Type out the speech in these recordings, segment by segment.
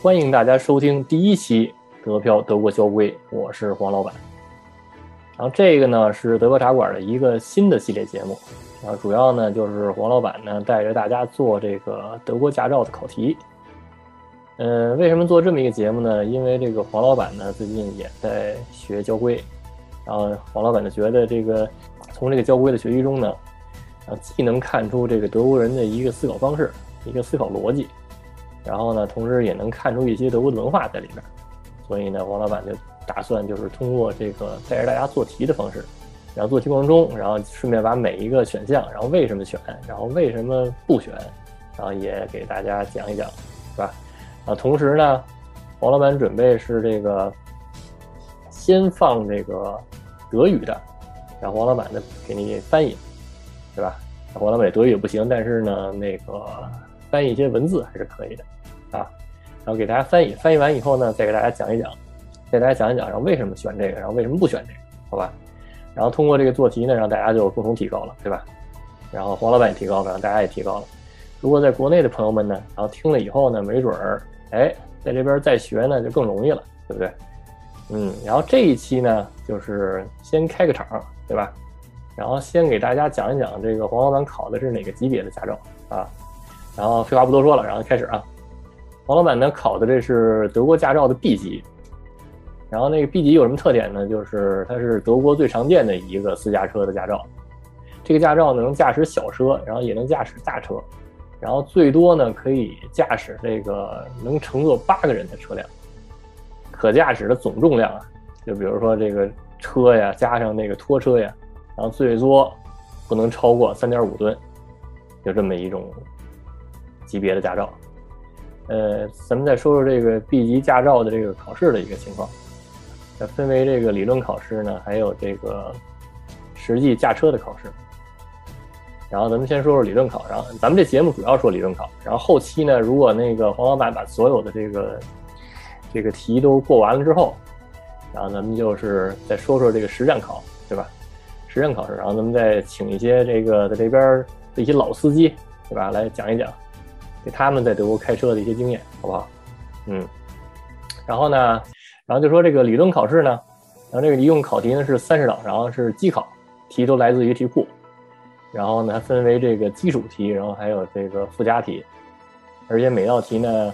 欢迎大家收听第一期德漂德国交规，我是黄老板。然后这个呢是德国茶馆的一个新的系列节目，然后主要呢就是黄老板呢带着大家做这个德国驾照的考题。嗯，为什么做这么一个节目呢？因为这个黄老板呢最近也在学交规，然后黄老板就觉得这个从这个交规的学习中呢，啊既能看出这个德国人的一个思考方式，一个思考逻辑。然后呢，同时也能看出一些德国的文化在里面，所以呢，王老板就打算就是通过这个带着大家做题的方式，然后做题过程中，然后顺便把每一个选项，然后为什么选，然后为什么不选，然后也给大家讲一讲，是吧？啊，同时呢，王老板准备是这个先放这个德语的，然后王老板呢给你翻译，对吧？王老板德语也不行，但是呢，那个翻译一些文字还是可以的。啊，然后给大家翻译，翻译完以后呢，再给大家讲一讲，再给大家讲一讲，然后为什么选这个，然后为什么不选这个，好吧？然后通过这个做题呢，让大家就共同提高了，对吧？然后黄老板也提高了，然后大家也提高了。如果在国内的朋友们呢，然后听了以后呢，没准儿，哎，在这边再学呢就更容易了，对不对？嗯，然后这一期呢，就是先开个场，对吧？然后先给大家讲一讲这个黄老板考的是哪个级别的驾照啊？然后废话不多说了，然后开始啊。黄老板呢考的这是德国驾照的 B 级，然后那个 B 级有什么特点呢？就是它是德国最常见的一个私家车的驾照。这个驾照呢能驾驶小车，然后也能驾驶大车，然后最多呢可以驾驶这个能乘坐八个人的车辆。可驾驶的总重量啊，就比如说这个车呀，加上那个拖车呀，然后最多不能超过三点五吨，就这么一种级别的驾照。呃，咱们再说说这个 B 级驾照的这个考试的一个情况。呃，分为这个理论考试呢，还有这个实际驾车的考试。然后咱们先说说理论考，然后咱们这节目主要说理论考。然后后期呢，如果那个黄老板把所有的这个这个题都过完了之后，然后咱们就是再说说这个实战考，对吧？实战考试，然后咱们再请一些这个在这边的一些老司机，对吧？来讲一讲。他们在德国开车的一些经验，好不好？嗯，然后呢，然后就说这个理论考试呢，然后这个一共考题呢是三十道，然后是机考，题都来自于题库，然后呢分为这个基础题，然后还有这个附加题，而且每道题呢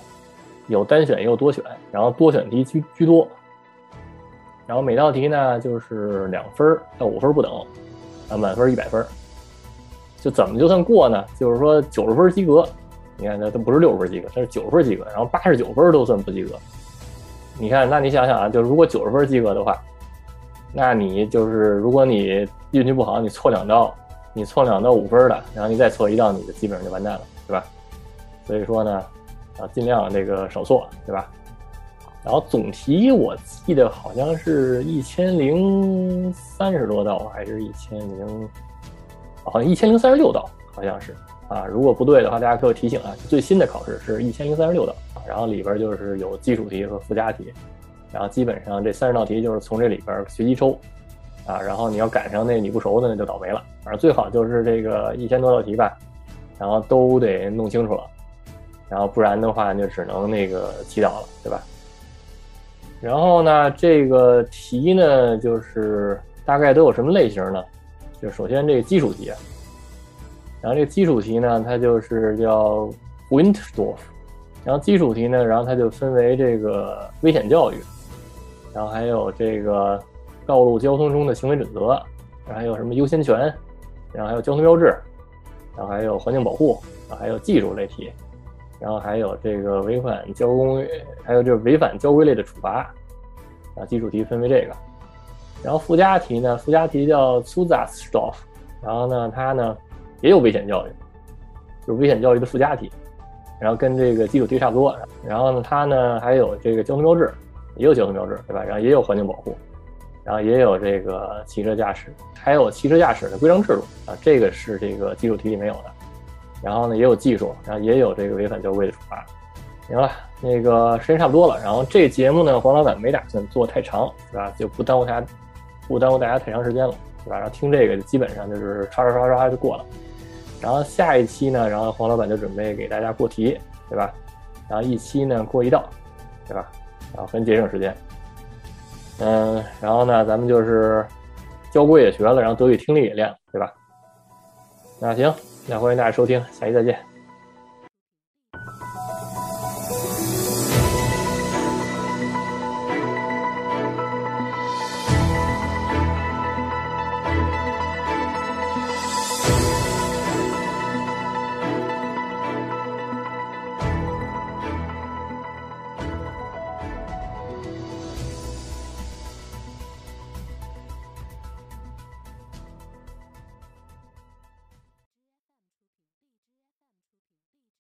有单选也有多选，然后多选题居居多，然后每道题呢就是两分到五分不等，啊满分一百分，就怎么就算过呢？就是说九十分及格。你看，它它不是六十分及格，它是九十分及格，然后八十九分都算不及格。你看，那你想想啊，就如果九十分及格的话，那你就是如果你运气不好，你错两道，你错两道五分的，然后你再错一道，你就基本上就完蛋了，对吧？所以说呢，啊，尽量这个少错，对吧？然后总题我记得好像是一千零三十多道，还是一千零，好像一千零三十六道，好像是。啊，如果不对的话，大家给我提醒啊。最新的考试是一千零三十六道，然后里边就是有基础题和附加题，然后基本上这三十道题就是从这里边随机抽，啊，然后你要赶上那你不熟的那就倒霉了。反正最好就是这个一千多道题吧，然后都得弄清楚了，然后不然的话就只能那个祈祷了，对吧？然后呢，这个题呢就是大概都有什么类型呢？就首先这个基础题。然后这个基础题呢，它就是叫 Wintersdorf。然后基础题呢，然后它就分为这个危险教育，然后还有这个道路交通中的行为准则，然后还有什么优先权，然后还有交通标志，然后还有环境保护，然后还有技术类题，然后还有这个违反交通，还有就是违反交规类的处罚。啊，基础题分为这个。然后附加题呢，附加题叫 Zusatzstoff。然后呢，它呢。也有危险教育，就是危险教育的附加题，然后跟这个基础题差不多。然后呢，它呢还有这个交通标志，也有交通标志，对吧？然后也有环境保护，然后也有这个汽车驾驶，还有汽车驾驶的规章制度啊，这个是这个基础题里没有的。然后呢，也有技术，然后也有这个违反交规的处罚。行了，那个时间差不多了。然后这节目呢，黄老板没打算做太长，是吧？就不耽误大家，不耽误大家太长时间了，对吧？然后听这个基本上就是刷刷刷刷就过了。然后下一期呢，然后黄老板就准备给大家过题，对吧？然后一期呢过一道，对吧？然后很节省时间。嗯，然后呢，咱们就是教规也学了，然后德语听力也练了，对吧？那行，那欢迎大家收听，下期再见。